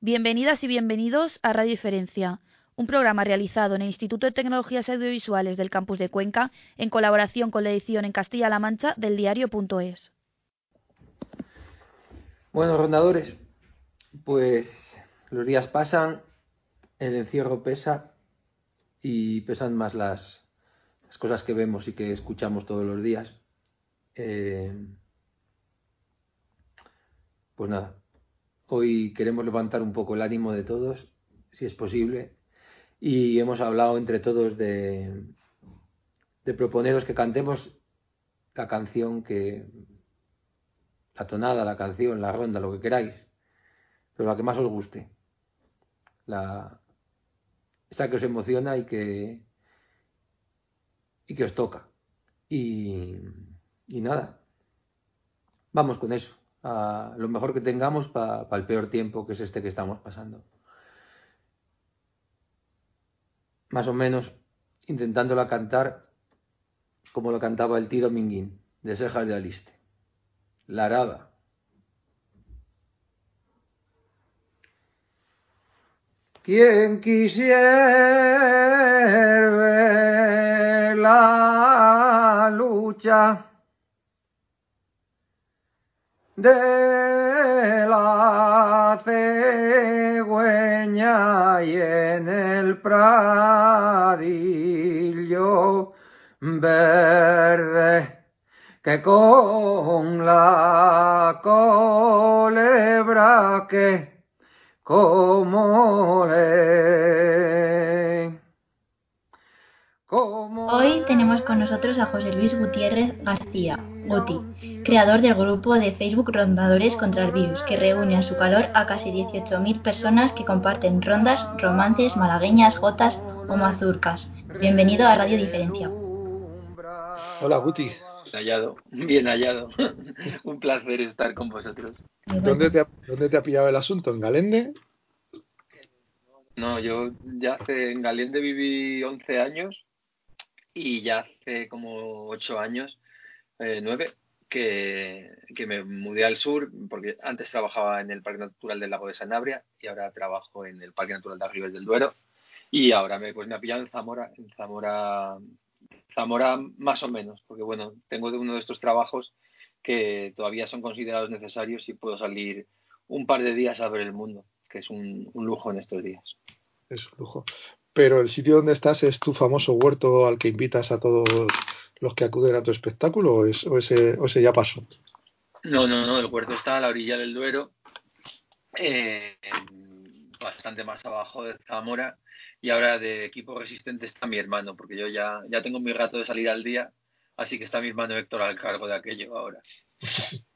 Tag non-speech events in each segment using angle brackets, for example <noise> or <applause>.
Bienvenidas y bienvenidos a Radio Diferencia, un programa realizado en el Instituto de Tecnologías Audiovisuales del Campus de Cuenca en colaboración con la edición en Castilla-La Mancha del diario.es. Bueno, rondadores, pues los días pasan, el encierro pesa y pesan más las, cosas que vemos y que escuchamos todos los días. Eh, pues nada, hoy queremos levantar un poco el ánimo de todos, si es posible, y hemos hablado entre todos de, proponeros que cantemos la canción que, la tonada, la canción, la ronda, lo que queráis, pero la que más os guste, la, esa que os emociona y que, y que os toca. Y, y nada, vamos con eso, a lo mejor que tengamos para el peor tiempo que es este que estamos pasando. Más o menos intentándola cantar como lo cantaba el tío Dominguín, de Cejas de Aliste. La arada. Quien quisiera ver la lucha de la cegüeña y en el pradillo verde que con la culebra que como le Hoy tenemos con nosotros a José Luis Gutiérrez García, Guti, creador del grupo de Facebook Rondadores contra el Virus, que reúne a su calor a casi 18.000 personas que comparten rondas, romances, malagueñas, jotas o mazurcas. Bienvenido a Radio Diferencia. Hola Guti. Hallado, bien hallado. <laughs> Un placer estar con vosotros. ¿Dónde te, ha, ¿Dónde te ha pillado el asunto? ¿En Galende? No, yo ya hace, en Galende viví 11 años y ya hace como 8 años, eh, 9, que, que, me mudé al sur, porque antes trabajaba en el Parque Natural del Lago de Sanabria y ahora trabajo en el Parque Natural de Ribes del Duero. Y ahora me, pues me ha pillado en Zamora, en Zamora Zamora más o menos, porque bueno, tengo uno de estos trabajos que todavía son considerados necesarios y puedo salir un par de días a ver el mundo, que es un, lujo en estos días. Es un lujo. Pero el sitio donde estás es tu famoso huerto al que invitas a todos los que acuden a tu espectáculo o, es, o, ese, o ese ya pasó. No, no, no, el huerto está a la orilla del Duero, eh, bastante más abajo de Zamora y ahora de equipo resistente está mi hermano, porque yo ya, ya tengo mi rato de salir al día, así que está mi hermano Héctor al cargo de aquello ahora. <laughs>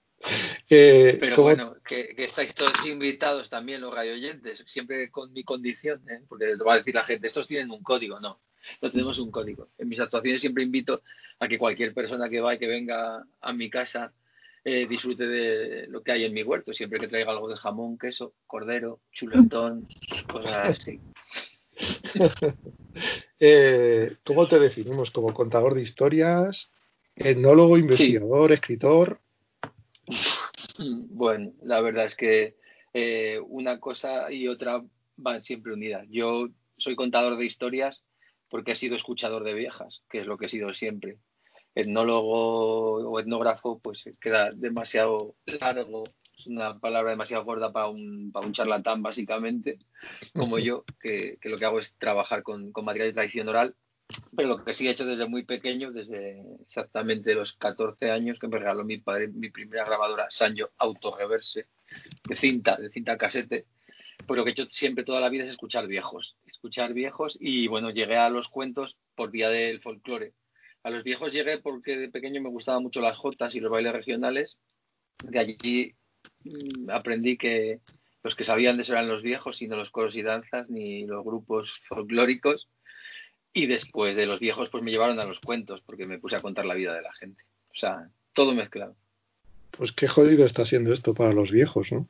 eh, Pero bueno, que, que, estáis todos invitados también los radioyentes, siempre con mi condición, ¿eh? porque te va a decir la gente, estos tienen un código, no, no tenemos un código. En mis actuaciones siempre invito a que cualquier persona que va y que venga a mi casa eh, disfrute de lo que hay en mi huerto, siempre que traiga algo de jamón, queso, cordero, chuletón, cosas así. <laughs> eh, ¿Cómo te definimos? ¿Como contador de historias? ¿Etnólogo, investigador, sí. escritor? <clears throat> Bueno, la verdad es que eh, una cosa y otra van siempre unidas. Yo soy contador de historias porque he sido escuchador de viejas, que es lo que he sido siempre. Etnólogo o etnógrafo, pues queda demasiado largo es una palabra demasiado gorda para un, para un charlatán, básicamente, como yo, que, que, lo que hago es trabajar con, con material de tradición oral. Pero lo que sí he hecho desde muy pequeño, desde exactamente los 14 años, que me regaló mi padre mi primera grabadora Sanyo Auto Reverse, de cinta, de cinta casete, pues lo que he hecho siempre toda la vida es escuchar viejos. Escuchar viejos y bueno, llegué a los cuentos por vía del folclore. A los viejos llegué porque de pequeño me gustaban mucho las jotas y los bailes regionales. De allí aprendí que los que sabían de eso eran los viejos y no los coros y danzas ni los grupos folclóricos y después de los viejos pues me llevaron a los cuentos porque me puse a contar la vida de la gente. O sea todo mezclado. Pues qué jodido está siendo esto para los viejos no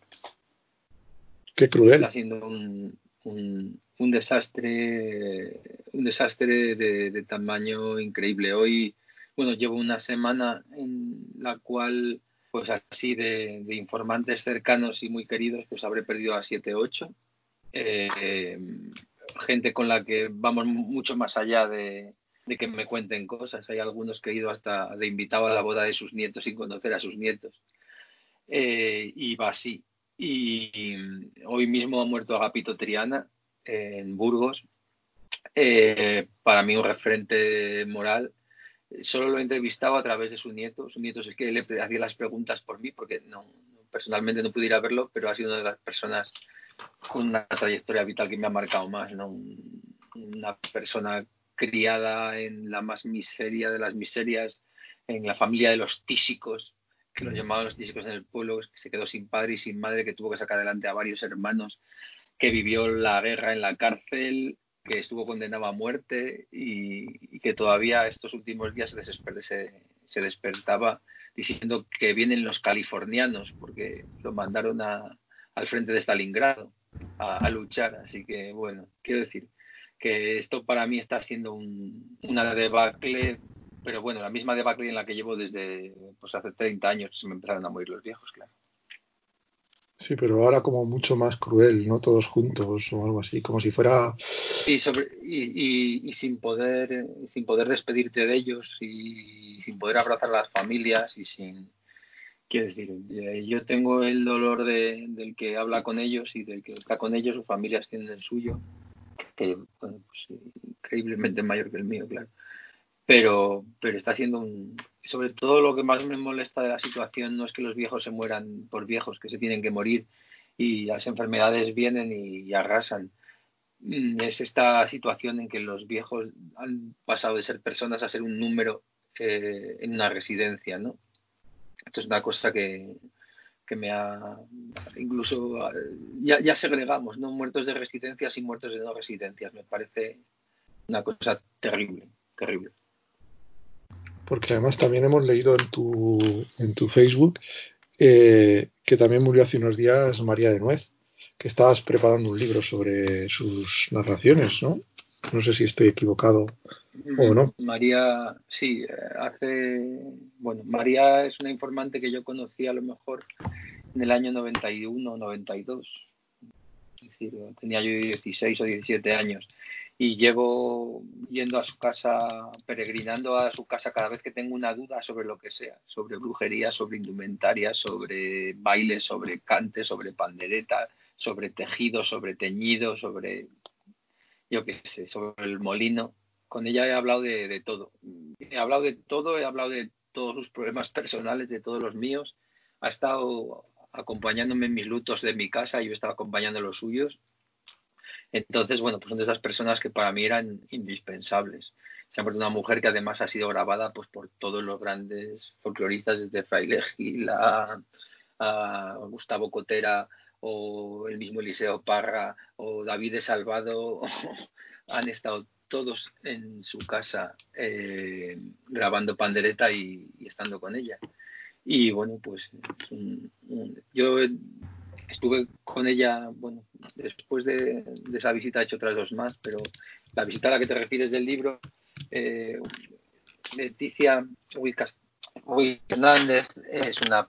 qué cruel. Está siendo un, un, un desastre un desastre de, de tamaño increíble. Hoy bueno llevo una semana en la cual pues así de, informantes cercanos y muy queridos, pues habré perdido a siete, ocho. Eh, gente con la que vamos mucho más allá de, que me cuenten cosas. Hay algunos que he ido hasta de invitado a la boda de sus nietos sin conocer a sus nietos. Eh, y va así. Y hoy mismo ha muerto Agapito Triana en Burgos. Eh, para mí un referente moral solo lo he entrevistado a través de su nieto. Su nieto es que le hacía las preguntas por mí, porque no, personalmente no pudiera verlo, pero ha sido una de las personas con una trayectoria vital que me ha marcado más, ¿no? Una persona criada en la más miseria de las miserias, en la familia de los tísicos, que los llamaban los tísicos en el pueblo, que se quedó sin padre y sin madre, que tuvo que sacar adelante a varios hermanos, que vivió la guerra en la cárcel, que estuvo condenado a muerte y, que todavía estos últimos días se, se, despertaba diciendo que vienen los californianos porque lo mandaron a, al frente de Stalingrado a, luchar. Así que, bueno, quiero decir que esto para mí está siendo un, una debacle, pero bueno, la misma debacle en la que llevo desde pues hace 30 años, se me empezaron a morir los viejos, claro. Sí, pero ahora como mucho más cruel, ¿no? Todos juntos o algo así, como si fuera... Sí, sobre, y, y, sin poder sin poder despedirte de ellos y sin poder abrazar a las familias y sin... Quiero decir, eh, yo tengo el dolor de, del que habla con ellos y del que está con ellos, sus familias tienen el suyo, que bueno, pues, increíblemente mayor que el mío, claro pero, pero está siendo un... Sobre todo lo que más me molesta de la situación no es que los viejos se mueran por viejos, que se tienen que morir y las enfermedades vienen y, arrasan. Mm, es esta situación en que los viejos han pasado de ser personas a ser un número eh, en una residencia, ¿no? Esto es una cosa que, que me ha incluso ya, ya segregamos, ¿no? Muertos de residencias y muertos de no residencias. Me parece una cosa terrible, terrible porque además también hemos leído en tu, en tu Facebook eh, que también murió hace unos días María de Nuez, que estabas preparando un libro sobre sus narraciones, ¿no? No sé si estoy equivocado María, sí, hace. Bueno, María es una informante que yo conocí a lo mejor en el año 91 o 92. Es decir, tenía yo 16 o 17 años y llevo yendo a su casa, peregrinando a su casa cada vez que tengo una duda sobre lo que sea, sobre brujería, sobre indumentaria, sobre baile, sobre cante, sobre pandereta, sobre tejido, sobre teñido, sobre, yo qué sé, sobre el molino. Con ella he hablado de, todo. He hablado de todo, he hablado de todos sus problemas personales, de todos los míos. Ha estado acompañándome en mis lutos de mi casa, yo estaba acompañando los suyos entonces, bueno, pues son de esas personas que para mí eran indispensables. Siempre una mujer que además ha sido grabada pues por todos los grandes folcloristas, desde Fraile Gil a, Gustavo Cotera o el mismo Eliseo Parra o David de Salvado, <laughs> han estado todos en su casa eh, grabando pandereta y, estando con ella. Y bueno, pues yo estuve con ella, bueno, después de, esa visita he hecho otras dos más, pero la visita a la que te refieres del libro, eh, Leticia Hernández es una,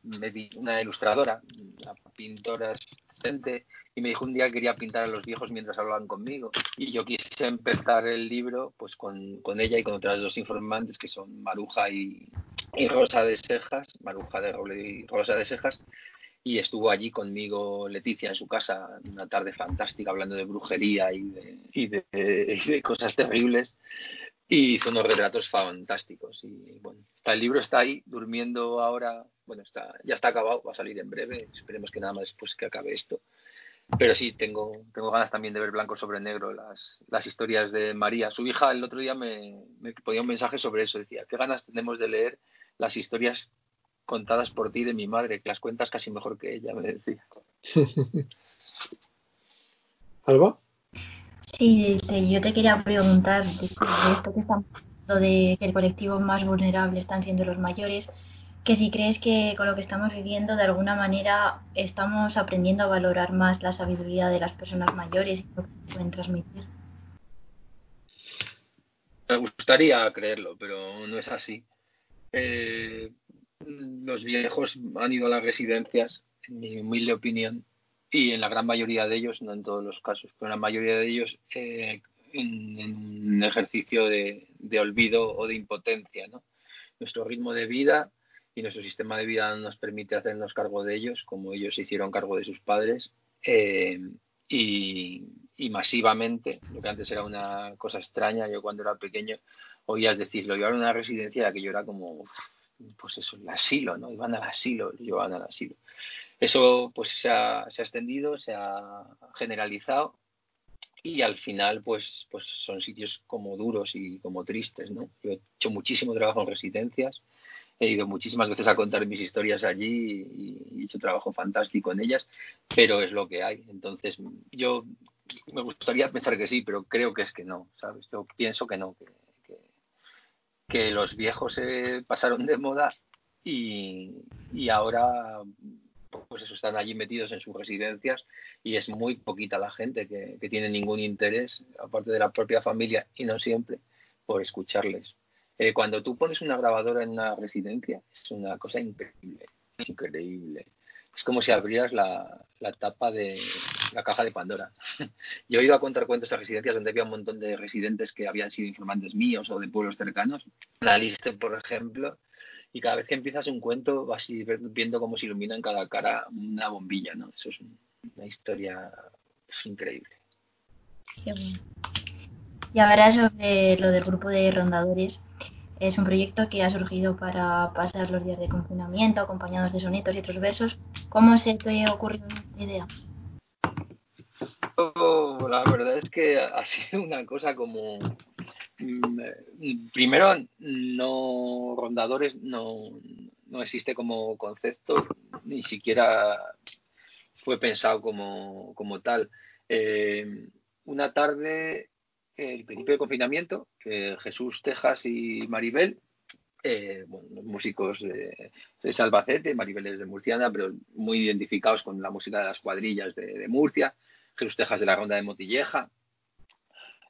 una ilustradora, una pintora excelente, y me dijo un día que quería pintar a los viejos mientras hablaban conmigo. Y yo quise empezar el libro pues con, con ella y con otras dos informantes que son Maruja y, y Rosa de Cejas, Maruja de Roble y Rosa de Cejas, y estuvo allí conmigo Leticia en su casa una tarde fantástica hablando de brujería y de, y de, cosas terribles. Y hizo unos retratos fantásticos. Y bueno está, el libro está ahí durmiendo ahora. Bueno está ya está acabado va a salir en breve. Esperemos que nada más después que acabe esto pero sí tengo tengo ganas también de ver blanco sobre negro las, las historias de María su hija el otro día me, me ponía un mensaje sobre eso decía qué ganas tenemos de leer las historias contadas por ti de mi madre, que las cuentas casi mejor que ella, me decía. <laughs> ¿Alba? Sí, yo te quería preguntar de, esto que estamos hablando de que el colectivo más vulnerable están siendo los mayores, que si crees que con lo que estamos viviendo de alguna manera estamos aprendiendo a valorar más la sabiduría de las personas mayores y lo que pueden transmitir. Me gustaría creerlo, pero no es así. Eh, los viejos han ido a las residencias, en mi humilde opinión, y en la gran mayoría de ellos, no en todos los casos, pero en la mayoría de ellos eh, en, un ejercicio de, olvido o de impotencia. ¿no? Nuestro ritmo de vida y nuestro sistema de vida nos permite hacernos cargo de ellos, como ellos se hicieron cargo de sus padres, eh, y, masivamente, lo que antes era una cosa extraña, yo cuando era pequeño oías decirlo, llevaron a una residencia que yo era como, pues eso, el asilo, ¿no? Iban al asilo, llevaban al asilo. Eso pues se ha, se ha extendido, se ha generalizado y al final pues pues son sitios como duros y como tristes no yo he hecho muchísimo trabajo en residencias he ido muchísimas veces a contar mis historias allí y he hecho trabajo fantástico en ellas pero es lo que hay entonces yo me gustaría pensar que sí pero creo que es que no sabes yo pienso que no que, que, los viejos se pasaron de moda y, y ahora pues eso, están allí metidos en sus residencias y es muy poquita la gente que, tiene ningún interés, aparte de la propia familia y no siempre, por escucharles. Eh, cuando tú pones una grabadora en una residencia, es una cosa increíble, increíble. Es como si abrieras la, tapa de la caja de Pandora. <laughs> Yo he ido a contar cuentos a residencias donde había un montón de residentes que habían sido informantes míos o de pueblos cercanos. La lista, por ejemplo, y cada vez que empiezas un cuento vas viendo cómo se ilumina en cada cara una bombilla, ¿no? Eso es una historia increíble. Qué bueno. Y ahora sobre lo del grupo de rondadores. Es un proyecto que ha surgido para pasar los días de confinamiento acompañados de sonetos y otros versos. ¿Cómo se te ocurrió la idea? Oh, la verdad es que ha sido una cosa como Mm, primero, no rondadores no, no existe como concepto, ni siquiera fue pensado como, como tal. Eh, una tarde, el principio de confinamiento, Jesús Tejas y Maribel, eh, los músicos de, de, Salvacete, Maribel es de Murciana, pero muy identificados con la música de las cuadrillas de, Murcia, Jesús Tejas de la Ronda de Motilleja,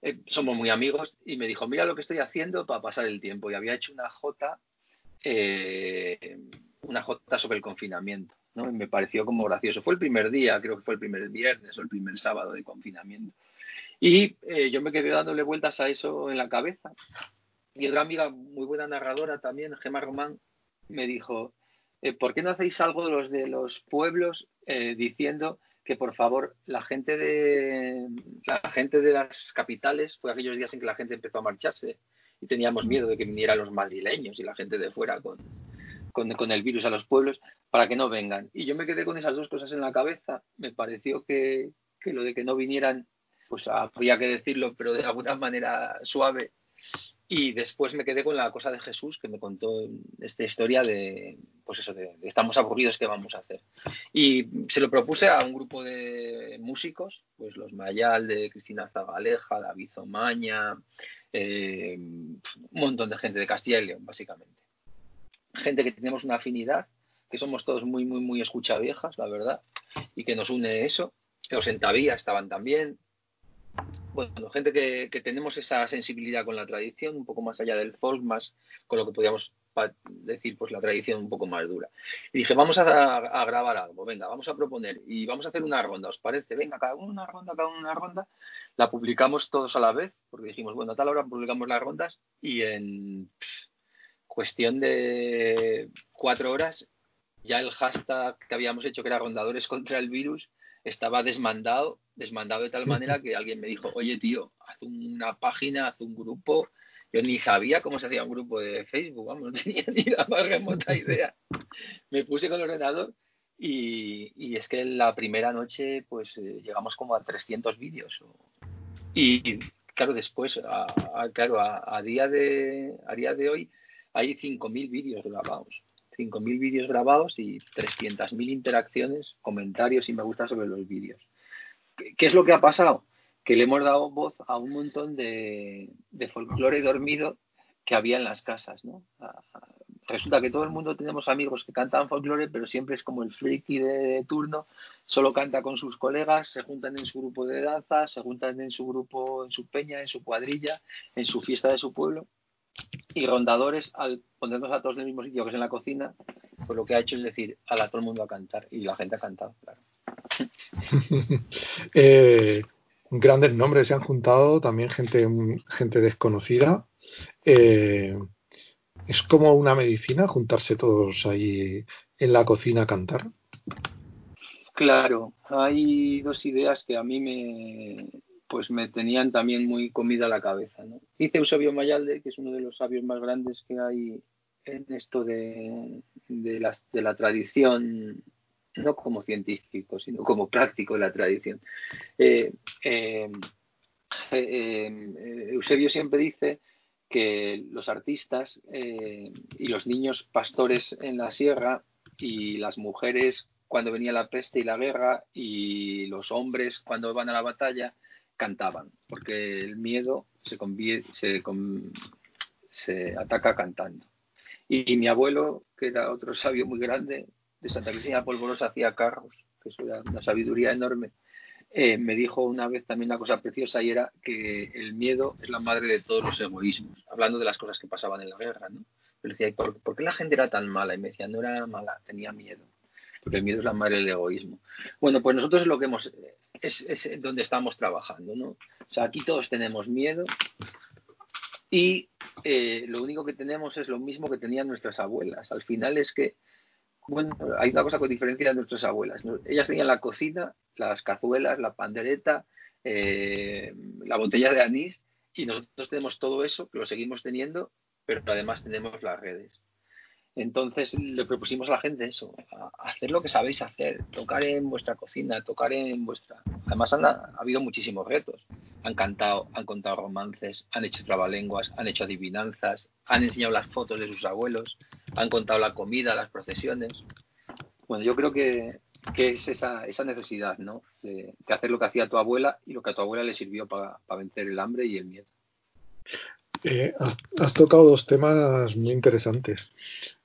eh, somos muy amigos, y me dijo, mira lo que estoy haciendo para pasar el tiempo. Y había hecho una J, eh, una J sobre el confinamiento. ¿no? Y me pareció como gracioso. Fue el primer día, creo que fue el primer viernes o el primer sábado de confinamiento. Y eh, yo me quedé dándole vueltas a eso en la cabeza. Y otra amiga, muy buena narradora también, Gemma Román, me dijo, ¿por qué no hacéis algo los de los pueblos diciendo que por favor la gente de la gente de las capitales fue aquellos días en que la gente empezó a marcharse y teníamos miedo de que vinieran los madrileños y la gente de fuera con, con, el virus a los pueblos para que no vengan. Y yo me quedé con esas dos cosas en la cabeza. Me pareció que, que lo de que no vinieran, pues habría que decirlo, pero de alguna manera suave, y después me quedé con la cosa de Jesús que me contó esta historia de, pues eso, de, estamos aburridos, ¿qué vamos a hacer? Y se lo propuse a un grupo de músicos, pues los Mayal de Cristina Zagaleja, David Omaña, eh, un montón de gente de Castilla y León, básicamente. Gente que tenemos una afinidad, que somos todos muy, muy, muy escuchaviejas, la verdad, y que nos une eso. Los Entavía estaban también, bueno, gente que, tenemos esa sensibilidad con la tradición, un poco más allá del folk, más con lo que podríamos decir, pues la tradición un poco más dura. Y dije, vamos a, grabar algo, venga, vamos a proponer y vamos a hacer una ronda, ¿os parece? Venga, cada uno una ronda, cada una ronda. La publicamos todos a la vez, porque dijimos, bueno, a tal hora publicamos las rondas y en cuestión de cuatro horas ya el hashtag que habíamos hecho, que era rondadores contra el virus, estaba desmandado, desmandado de tal manera que alguien me dijo, oye tío, haz una página, haz un grupo. Yo ni sabía cómo se hacía un grupo de Facebook, vamos, <laughs> no tenía ni la más remota idea. Me puse con el ordenador y, y es que la primera noche pues eh, llegamos como a 300 vídeos. Y claro, después, a, claro, a, día de, a día de hoy hay 5.000 vídeos grabados. 5.000 vídeos grabados y 300.000 interacciones, comentarios y me gusta sobre los vídeos. ¿Qué, es lo que ha pasado? Que le hemos dado voz a un montón de, de folclore dormido que había en las casas, ¿no? Resulta que todo el mundo tenemos amigos que cantan folclore, pero siempre es como el friki de turno, solo canta con sus colegas, se juntan en su grupo de danza, se juntan en su grupo, en su peña, en su cuadrilla, en su fiesta de su pueblo, y rondadores, al ponernos a todos en el mismo sitio que es en la cocina, pues lo que ha hecho es decir, a todo el mundo a cantar. Y la gente ha cantado, claro. <laughs> eh, grandes nombres se han juntado, también gente, gente desconocida. Eh, es como una medicina juntarse todos ahí en la cocina a cantar. Claro, hay dos ideas que a mí me, pues me tenían también muy comida la cabeza. ¿no? Dice Eusebio Mayalde, que es uno de los sabios más grandes que hay en esto de, de, la, de la tradición no como científico, sino como práctico de la tradición. Eh, eh, eh, Eusebio siempre dice que los artistas y los niños pastores en la sierra y las mujeres cuando venía la peste y la guerra y los hombres cuando van a la batalla cantaban, porque el miedo se, se, se ataca cantando. Y, mi abuelo, que era otro sabio muy grande, de Santa Cristina Polvorosa hacía carros, que eso era una sabiduría enorme, eh, me dijo una vez también una cosa preciosa y era que el miedo es la madre de todos los egoísmos, hablando de las cosas que pasaban en la guerra, ¿no? Yo decía, ¿por, qué la gente era tan mala? Y me decía, no era mala, tenía miedo, porque el miedo es la madre del egoísmo. Bueno, pues nosotros es lo que hemos, es, es donde estamos trabajando, ¿no? O sea, aquí todos tenemos miedo y eh, lo único que tenemos es lo mismo que tenían nuestras abuelas. Al final es que hay una cosa con diferencia de nuestras abuelas. Ellas tenían la cocina, las cazuelas, la pandereta, eh, la botella de anís y nosotros tenemos todo eso, que lo seguimos teniendo, pero además tenemos las redes. Entonces le propusimos a la gente eso, hacer lo que sabéis hacer, tocar en vuestra cocina, tocar en vuestra... Además ha habido muchísimos retos. Han cantado, han contado romances, han hecho trabalenguas, han hecho adivinanzas, han enseñado las fotos de sus abuelos, han contado la comida, las procesiones. Bueno, yo creo que, es esa, esa necesidad, ¿no? De, hacer lo que hacía tu abuela y lo que a tu abuela le sirvió para vencer el hambre y el miedo. Eh, has, tocado dos temas muy interesantes.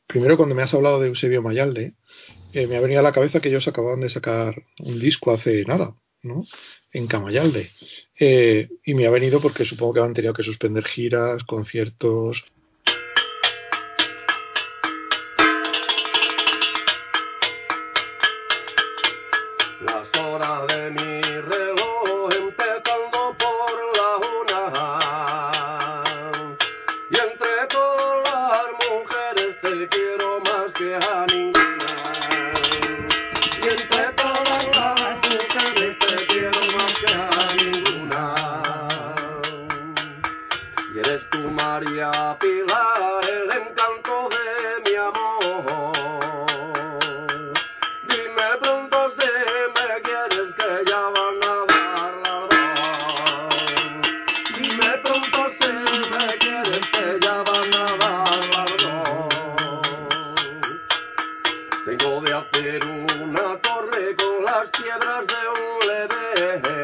Primero, cuando me has hablado de Eusebio Mayalde, eh, me ha venido a la cabeza que ellos acababan de sacar un disco hace nada, ¿no? En Camayalde. Eh, y me ha venido porque supongo que han tenido que suspender giras, conciertos, contigo me voy a casar antes de querer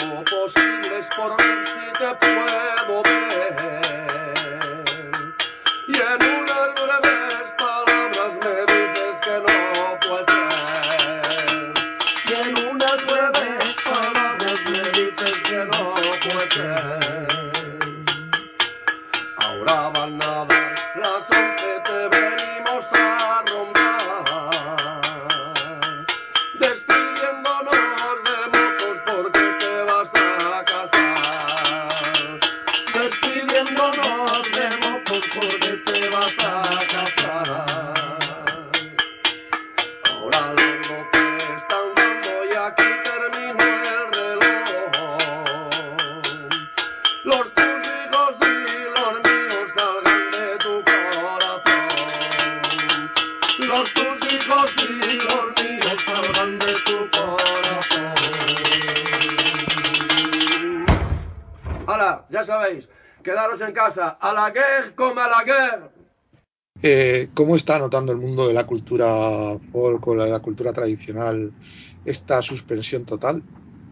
hago posibles en casa. A la guerra como a la guerra. Eh, ¿Cómo está notando el mundo de la cultura folk o la cultura tradicional esta suspensión total?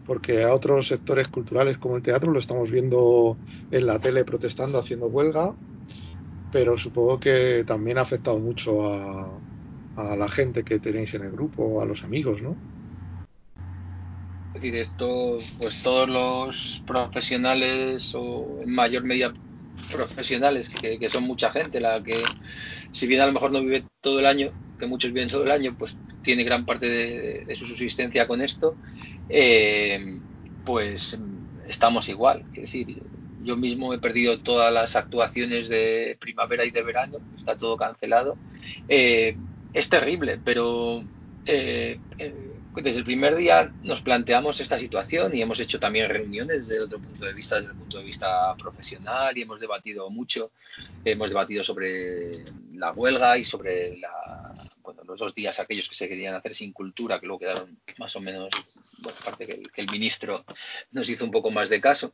Porque a otros sectores culturales como el teatro lo estamos viendo en la tele protestando, haciendo huelga, pero supongo que también ha afectado mucho a la gente que tenéis en el grupo, a los amigos, ¿no? Es decir, esto, pues todos los profesionales o en mayor medida profesionales, que, que, son mucha gente, la que si bien a lo mejor no vive todo el año, que muchos viven todo el año, pues tiene gran parte de, de su subsistencia con esto, eh, pues estamos igual. Es decir, yo mismo he perdido todas las actuaciones de primavera y de verano, está todo cancelado. Eh, es terrible, pero eh, desde el primer día nos planteamos esta situación y hemos hecho también reuniones desde otro punto de vista, desde el punto de vista profesional y hemos debatido mucho, hemos debatido sobre la huelga y sobre la, bueno, los dos días aquellos que se querían hacer sin cultura, que luego quedaron más o menos, bueno, aparte que el, ministro nos hizo un poco más de caso.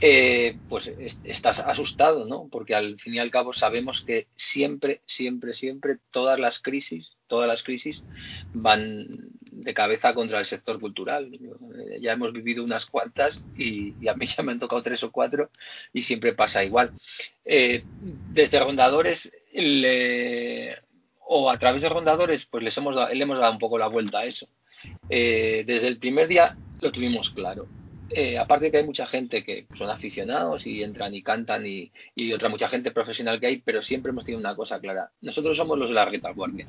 Eh, pues estás asustado, ¿no? Porque al fin y al cabo sabemos que siempre, siempre, siempre todas las crisis, todas las crisis van de cabeza contra el sector cultural. Ya hemos vivido unas cuantas y, a mí <laughs> ya me han tocado tres o cuatro y siempre pasa igual. Eh, desde Rondadores le, o a través de Rondadores, pues les hemos le hemos dado un poco la vuelta a eso. Eh, desde el primer día lo tuvimos claro eh, aparte de que hay mucha gente que son aficionados y entran y cantan y, otra mucha gente profesional que hay, pero siempre hemos tenido una cosa clara. Nosotros somos los de la retaguardia.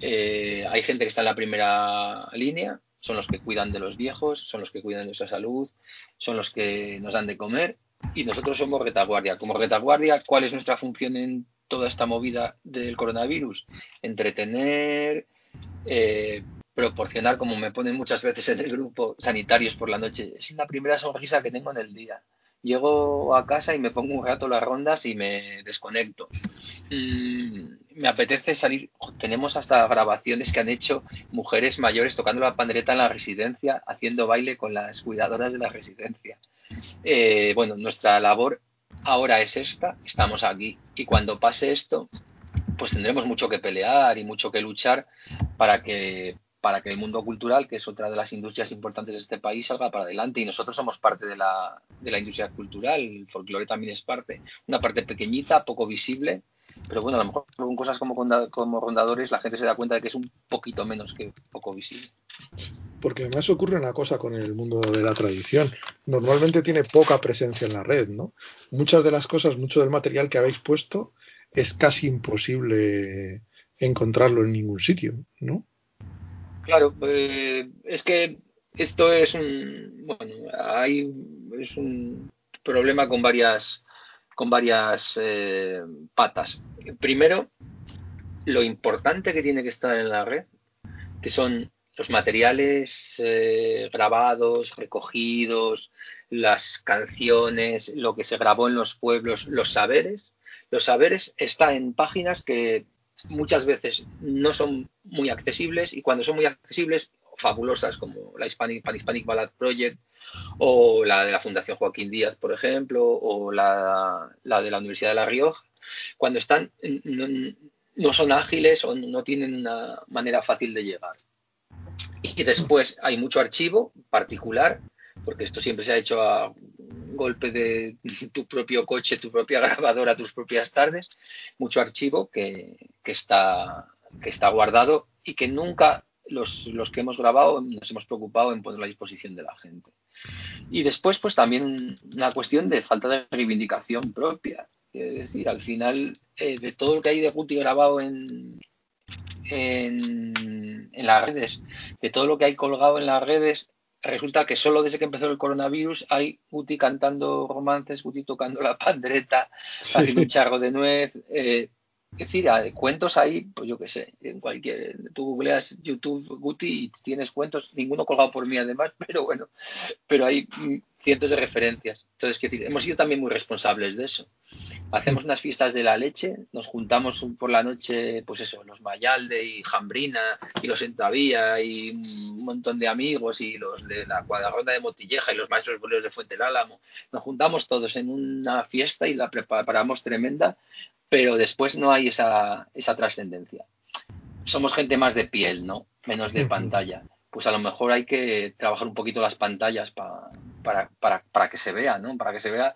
Eh, hay gente que está en la primera línea, son los que cuidan de los viejos, son los que cuidan de nuestra salud, son los que nos dan de comer y nosotros somos retaguardia. Como retaguardia, ¿cuál es nuestra función en toda esta movida del coronavirus? Entretener, eh, proporcionar, como me ponen muchas veces en el grupo, sanitarios por la noche. Es la primera sonrisa que tengo en el día. Llego a casa y me pongo un rato las rondas y me desconecto. Mm, me apetece salir. Tenemos hasta grabaciones que han hecho mujeres mayores tocando la pandereta en la residencia, haciendo baile con las cuidadoras de la residencia. Eh, bueno, nuestra labor ahora es esta, estamos aquí. Y cuando pase esto, pues tendremos mucho que pelear y mucho que luchar para que para que el mundo cultural, que es otra de las industrias importantes de este país, salga para adelante. Y nosotros somos parte de la, de la industria cultural, el folclore también es parte, una parte pequeñita, poco visible, pero bueno, a lo mejor con cosas como, rondadores la gente se da cuenta de que es un poquito menos que poco visible. Porque además ocurre una cosa con el mundo de la tradición. Normalmente tiene poca presencia en la red, ¿no? Muchas de las cosas, mucho del material que habéis puesto es casi imposible encontrarlo en ningún sitio, ¿no? Claro, eh, es que esto es un bueno, hay es un problema con varias con varias eh, patas. Primero, lo importante que tiene que estar en la red, que son los materiales eh, grabados, recogidos, las canciones, lo que se grabó en los pueblos, los saberes. Los saberes está en páginas que muchas veces no son muy accesibles y cuando son muy accesibles, fabulosas como la Hispanic, Hispanic Ballad Project o la de la Fundación Joaquín Díaz, por ejemplo, o la, la de la Universidad de La Rioja, cuando están no, no son ágiles o no tienen una manera fácil de llegar. Y después hay mucho archivo particular, porque esto siempre se ha hecho a golpe de tu propio coche, tu propia <laughs> grabadora, tus propias tardes, mucho archivo que, está, guardado y que nunca los, que hemos grabado nos hemos preocupado en poner a disposición de la gente. Y después, pues también una cuestión de falta de reivindicación propia. Es decir, al final, eh, de todo lo que hay de Guti grabado en, en, en las redes, de todo lo que hay colgado en las redes, resulta que solo desde que empezó el coronavirus hay Guti cantando romances, Guti tocando la pandreta, haciendo un charro de nuez. Eh, es decir, hay cuentos ahí, pues yo qué sé, en cualquier. Tú googleas YouTube Guti y tienes cuentos, ninguno colgado por mí además, <laughs> pero bueno, pero hay cientos de referencias. Entonces, decir, hemos sido también muy responsables de eso. Hacemos unas fiestas de la leche, nos juntamos por la noche, pues eso, los Mayalde y Jambrina y los Entavía y un montón de amigos y los de la cuadronda de Motilleja y los maestros boleros de Fuente del Álamo. Nos juntamos todos en una fiesta y la preparamos tremenda, pero después no hay esa, esa trascendencia. Somos gente más de piel, ¿no? Menos de pantalla pues a lo mejor hay que trabajar un poquito las pantallas pa, para, para, para que se vea, ¿no? Para que se vea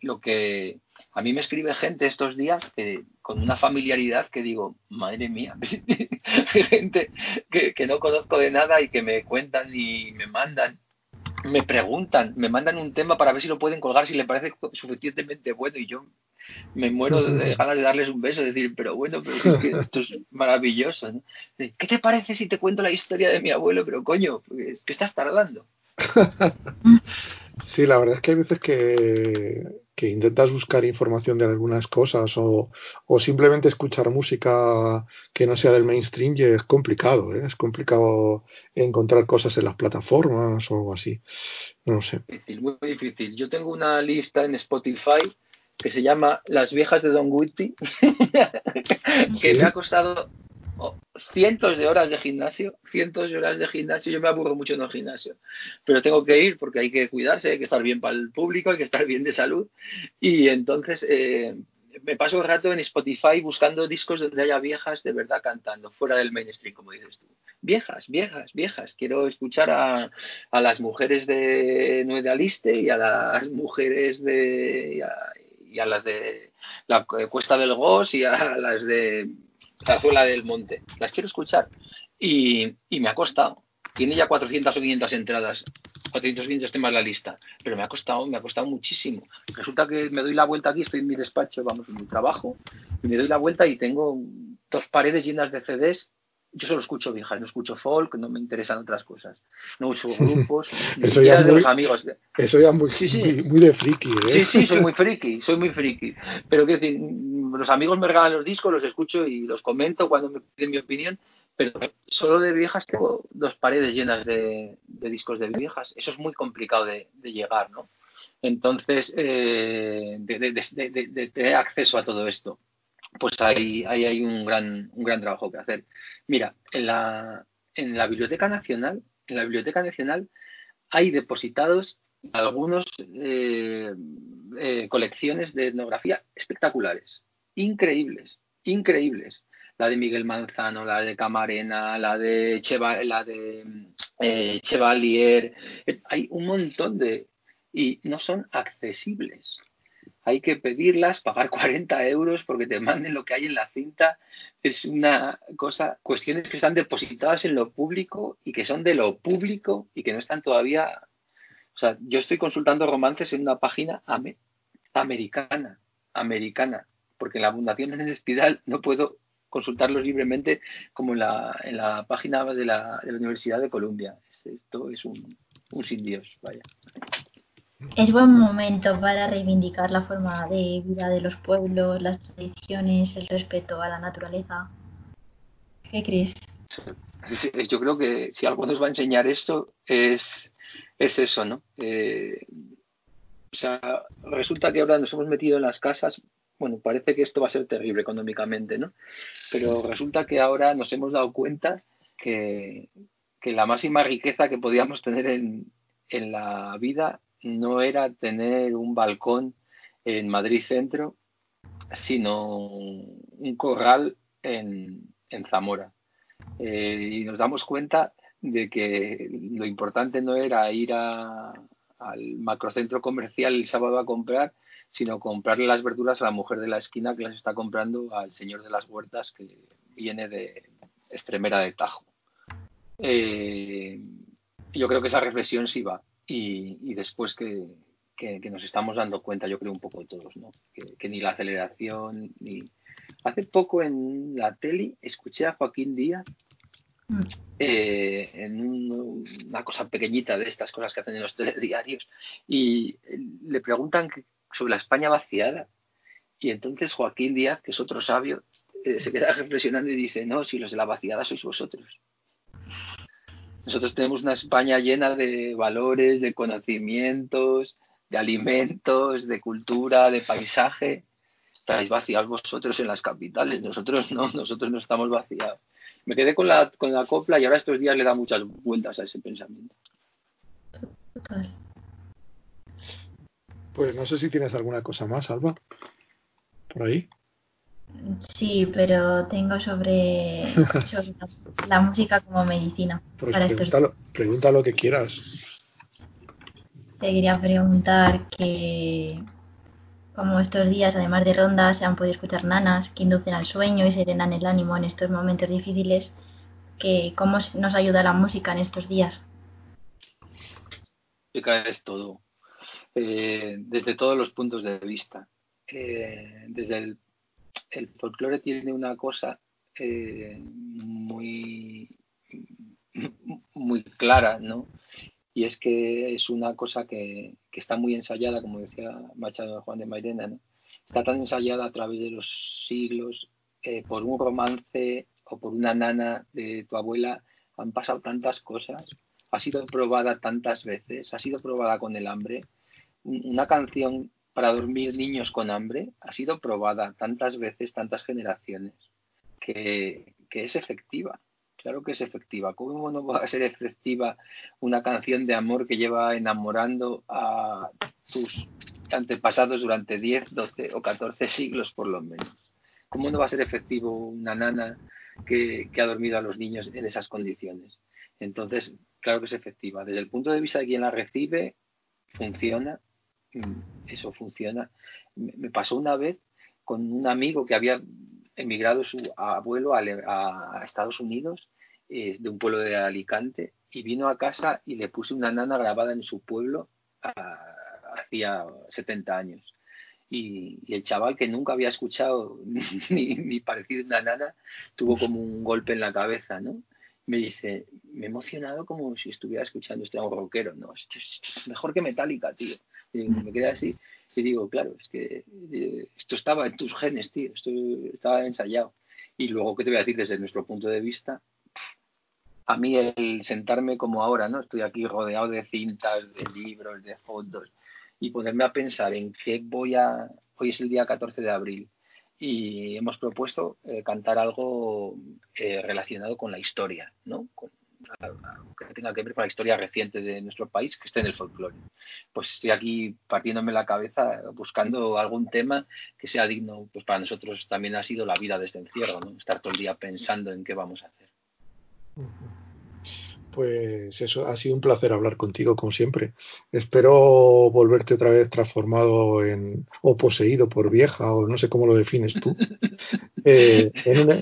lo que a mí me escribe gente estos días que, con una familiaridad que digo, madre mía, <laughs> gente que, que no conozco de nada y que me cuentan y me mandan me preguntan, me mandan un tema para ver si lo pueden colgar, si le parece suficientemente bueno y yo me muero <laughs> de ganas de darles un beso, decir, pero bueno, pero es que esto es <laughs> maravilloso. ¿no? ¿Qué te parece si te cuento la historia de mi abuelo? Pero coño, pues, ¿qué estás tardando? <laughs> sí, la verdad es que hay veces que, que intentas buscar información de algunas cosas o, o, simplemente escuchar música que no sea del mainstream y es complicado, ¿eh? es complicado encontrar cosas en las plataformas o algo así. No sé. Difícil, muy difícil. Yo tengo una lista en Spotify que se llama Las viejas de Don Guti, <laughs> que me ha costado cientos de horas de gimnasio, cientos de horas de gimnasio. Yo me aburro mucho en el gimnasio, pero tengo que ir porque hay que cuidarse, hay que estar bien para el público, hay que estar bien de salud. Y entonces eh, me paso el rato en Spotify buscando discos donde haya viejas de verdad cantando, fuera del mainstream, como dices tú. Viejas, viejas, viejas. Quiero escuchar a, a las mujeres de Nueva Aliste y a las mujeres de. Y a, y a las de la Cuesta del Gos y a las de Zazuela del Monte. Las quiero escuchar. Y, y me ha costado. Tiene ya 400 o 500 entradas. 400 o 500 temas la lista. Pero me ha costado, me ha costado muchísimo. Resulta que me doy la vuelta aquí, estoy en mi despacho, vamos, en mi trabajo, y me doy la vuelta y tengo dos paredes llenas de CDs yo solo escucho viejas, no escucho folk, no me interesan otras cosas. No uso <laughs> grupos, eso ya de muy, los amigos. Eso ya muy, Sí, sí. muy, muy de friki, ¿eh? Sí, sí, soy muy <laughs> friki, soy muy friki. Pero quiero decir, los amigos me regalan los discos, los escucho y los comento cuando me piden mi opinión, pero solo de viejas tengo dos paredes llenas de, de discos de viejas. Eso es muy complicado de, de llegar, ¿no? Entonces, eh, de, de tener acceso a todo esto pues ahí, hay un gran, un gran trabajo que hacer. Mira, en la, en la Biblioteca Nacional, en la Biblioteca Nacional hay depositados algunos eh, eh, colecciones de etnografía espectaculares, increíbles, increíbles. La de Miguel Manzano, la de Camarena, la de, Cheva, la de eh, Chevalier, hay un montón de y no son accesibles hay que pedirlas, pagar <laughs> 40 euros porque te manden lo que hay en la cinta. Es una cosa, cuestiones que están depositadas en lo público y que son de lo público y que no están todavía. O sea, yo estoy consultando romances en una página ame, americana, americana, porque en la Fundación en el Espidal no puedo consultarlos libremente como en la, en la página de la, de la Universidad de Columbia. Esto es un, un sin Dios, vaya. Es buen momento para reivindicar la forma de vida de los pueblos, las tradiciones, el respeto a la naturaleza. ¿Qué crees? Yo creo que si algo nos va a enseñar esto es, es eso, ¿no? Eh, o sea, resulta que ahora nos hemos metido en las casas bueno, parece que esto va a ser terrible económicamente, ¿no? Pero resulta que ahora nos hemos dado cuenta que, que la máxima riqueza que podíamos tener en, en la vida no era tener un balcón en Madrid Centro, sino un corral en, en Zamora. Eh, y nos damos cuenta de que lo importante no era ir al macrocentro comercial el sábado a comprar, sino comprarle las verduras a la mujer de la esquina que las está comprando al señor de las huertas que viene de Extremera de Tajo. Eh, yo creo que esa reflexión sí va. Y, y después que, que, que, nos estamos dando cuenta, yo creo un poco todos, ¿no? Que, que, ni la aceleración, ni... Hace poco en la tele escuché a Joaquín Díaz eh, en un, una cosa pequeñita de estas cosas que hacen en los telediarios y le preguntan sobre la España vaciada. Y entonces Joaquín Díaz, que es otro sabio, eh, se queda reflexionando y dice, no, si los de la vaciada sois vosotros. Nosotros tenemos una España llena de valores, de conocimientos, de alimentos, de cultura, de paisaje. Estáis vaciados vosotros en las capitales, nosotros no, nosotros no estamos vaciados. Me quedé con la, con la copla y ahora estos días le da muchas vueltas a ese pensamiento. Total. Pues no sé si tienes alguna cosa más, Alba, por ahí. Sí, pero tengo sobre, <laughs> sobre la, la, música como medicina. Pues para pregunta, estos... lo, pregunta lo que quieras. Te quería preguntar que, como estos días, además de rondas, se han podido escuchar nanas que inducen al sueño y serenan el ánimo en estos momentos difíciles, que cómo nos ayuda la música en estos días. Música es todo, eh, desde todos los puntos de vista. Eh, desde el, el, folclore tiene una cosa eh, muy, muy clara, ¿no? y es que es una cosa que, que, está muy ensayada, como decía Machado Juan de Mairena, ¿no? está tan ensayada a través de los siglos, eh, por un romance o por una nana de tu abuela, han pasado tantas cosas, ha sido probada tantas veces, ha sido probada con el hambre. Una canción para dormir niños con hambre ha sido probada tantas veces, tantas generaciones, que, es efectiva. Claro que es efectiva. ¿Cómo no va a ser efectiva una canción de amor que lleva enamorando a tus antepasados durante 10, 12 o 14 siglos por lo menos? ¿Cómo no va a ser efectivo una nana que, que ha dormido a los niños en esas condiciones? Entonces, claro que es efectiva. Desde el punto de vista de quien la recibe, funciona. Eso funciona. Me pasó una vez con un amigo que había emigrado su abuelo a, Estados Unidos eh, de un pueblo de Alicante y vino a casa y le puse una nana grabada en su pueblo a, hacía 70 años. Y, y, el chaval que nunca había escuchado <laughs> ni, ni parecido una nana tuvo como un golpe en la cabeza, ¿no? Me dice, me he emocionado como si estuviera escuchando este rockero, ¿no? Esto, esto es mejor que Metallica, tío. Me quedé así y digo, claro, es que eh, esto estaba en tus genes, tío, esto estaba ensayado. Y luego, ¿qué te voy a decir desde nuestro punto de vista? A mí el sentarme como ahora, ¿no? Estoy aquí rodeado de cintas, de libros, de fotos, y ponerme a pensar en qué voy a... Hoy es el día 14 de abril y hemos propuesto eh, cantar algo eh, relacionado con la historia, ¿no? Que tenga que ver con la historia reciente de nuestro país, que esté en el folclore. Pues estoy aquí partiéndome la cabeza buscando algún tema que sea digno, pues para nosotros también ha sido la vida de este encierro, ¿no? Estar todo el día pensando en qué vamos a hacer. Pues eso, ha sido un placer hablar contigo, como siempre. Espero volverte otra vez transformado en, o poseído por vieja, o no sé cómo lo defines tú, <laughs> eh, en, una,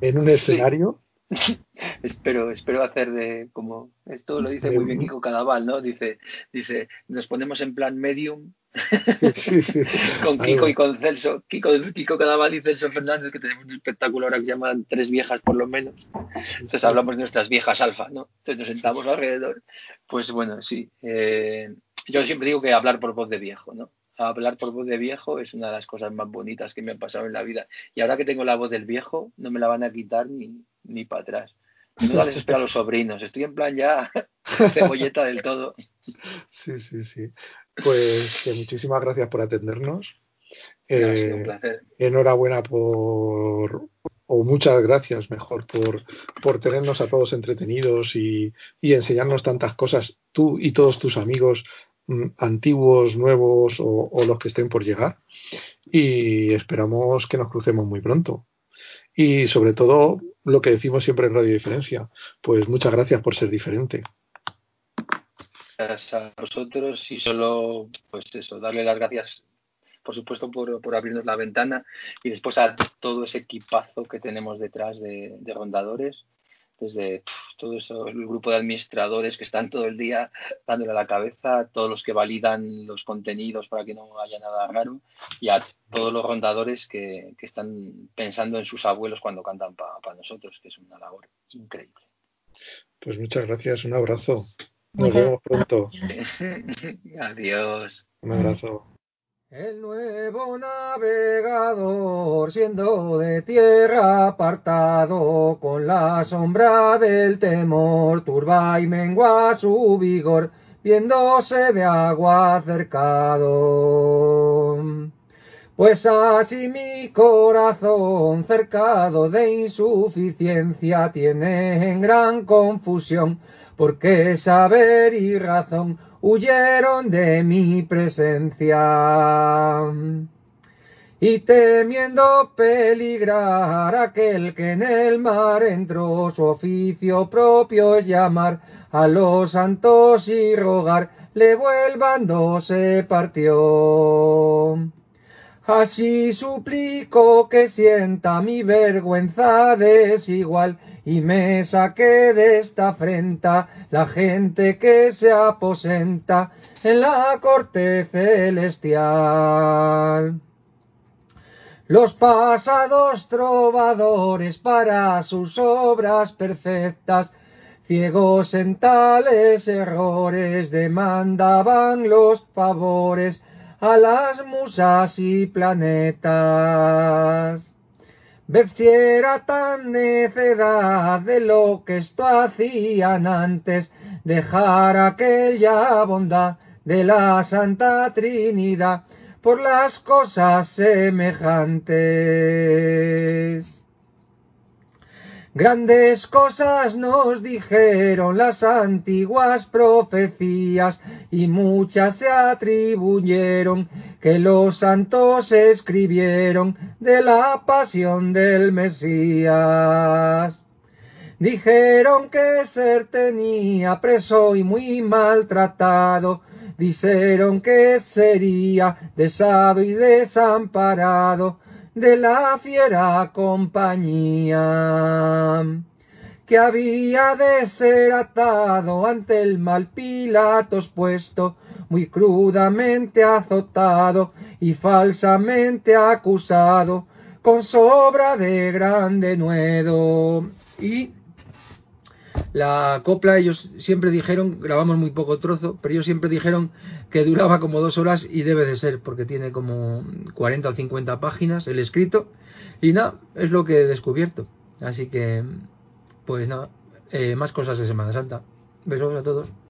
en un escenario. Sí. <laughs> espero, espero hacer de como esto lo dice muy bien Kiko Cadaval, ¿no? Dice, dice, nos ponemos en plan medium sí, sí. <laughs> con Kiko y con Celso, Kiko, Kiko Cadaval y Celso Fernández, que tenemos un espectáculo ahora que se llaman Tres Viejas por lo menos. Entonces hablamos de nuestras viejas alfa, ¿no? Entonces nos sentamos alrededor. Pues bueno, sí. Eh, yo siempre digo que hablar por voz de viejo, ¿no? Hablar por voz de viejo es una de las cosas más bonitas que me han pasado en la vida. Y ahora que tengo la voz del viejo, no me la van a quitar ni, ni para atrás. No les espero a los sobrinos. Estoy en plan ya <laughs> cebolleta del todo. Sí, sí, sí. Pues que muchísimas gracias por atendernos. Eh, un placer. Enhorabuena por, o muchas gracias mejor por, por tenernos a todos entretenidos y, y enseñarnos tantas cosas, tú y todos tus amigos antiguos, nuevos o, los que estén por llegar. Y esperamos que nos crucemos muy pronto. Y sobre todo, lo que decimos siempre en Radio Diferencia, pues muchas gracias por ser diferente gracias a vosotros y solo, pues eso, darle las gracias, por supuesto, por, por abrirnos la ventana y después a todo ese equipazo que tenemos detrás de, rondadores, desde todo eso, el grupo de administradores que están todo el día dándole a la cabeza, todos los que validan los contenidos para que no haya nada raro y a todos los rondadores que, que están pensando en sus abuelos cuando cantan para nosotros, que es una labor increíble. Pues muchas gracias, un abrazo. Nos vemos pronto. <laughs> Adiós. Un abrazo. El nuevo navegador, siendo de tierra apartado, con la sombra del temor, turba y mengua su vigor, viéndose de agua cercado. Pues así mi corazón, cercado de insuficiencia, tiene en gran confusión, porque saber y razón huyeron de mi presencia. Y temiendo peligrar aquel que en el mar entró, su oficio propio es llamar a los santos y rogar, le vuelvan se partió. Así suplico que sienta mi vergüenza desigual y me saque de esta afrenta la gente que se aposenta en la corte celestial. Los pasados trovadores para sus obras perfectas, ciegos en tales errores, demandaban los favores a las musas y planetas. Ved si era tan necedad de lo que esto hacían antes, dejar aquella bondad de la Santa Trinidad por las cosas semejantes. Grandes cosas nos dijeron las antiguas profecías y muchas se atribuyeron que los santos escribieron de la pasión del Mesías. Dijeron que ser tenía preso y muy maltratado, dijeron que sería desado y desamparado, de la fiera compañía, que había de ser atado ante el mal Pilatos puesto, muy crudamente azotado y falsamente acusado, con sobra de grande nuedo. Y la copla ellos siempre dijeron, grabamos muy poco trozo, pero ellos siempre dijeron que duraba como dos horas y debe de ser, porque tiene como 40 o 50 páginas el escrito. Y nada, es lo que he descubierto. Así que, pues nada, eh, más cosas de Semana Santa. Besos a todos.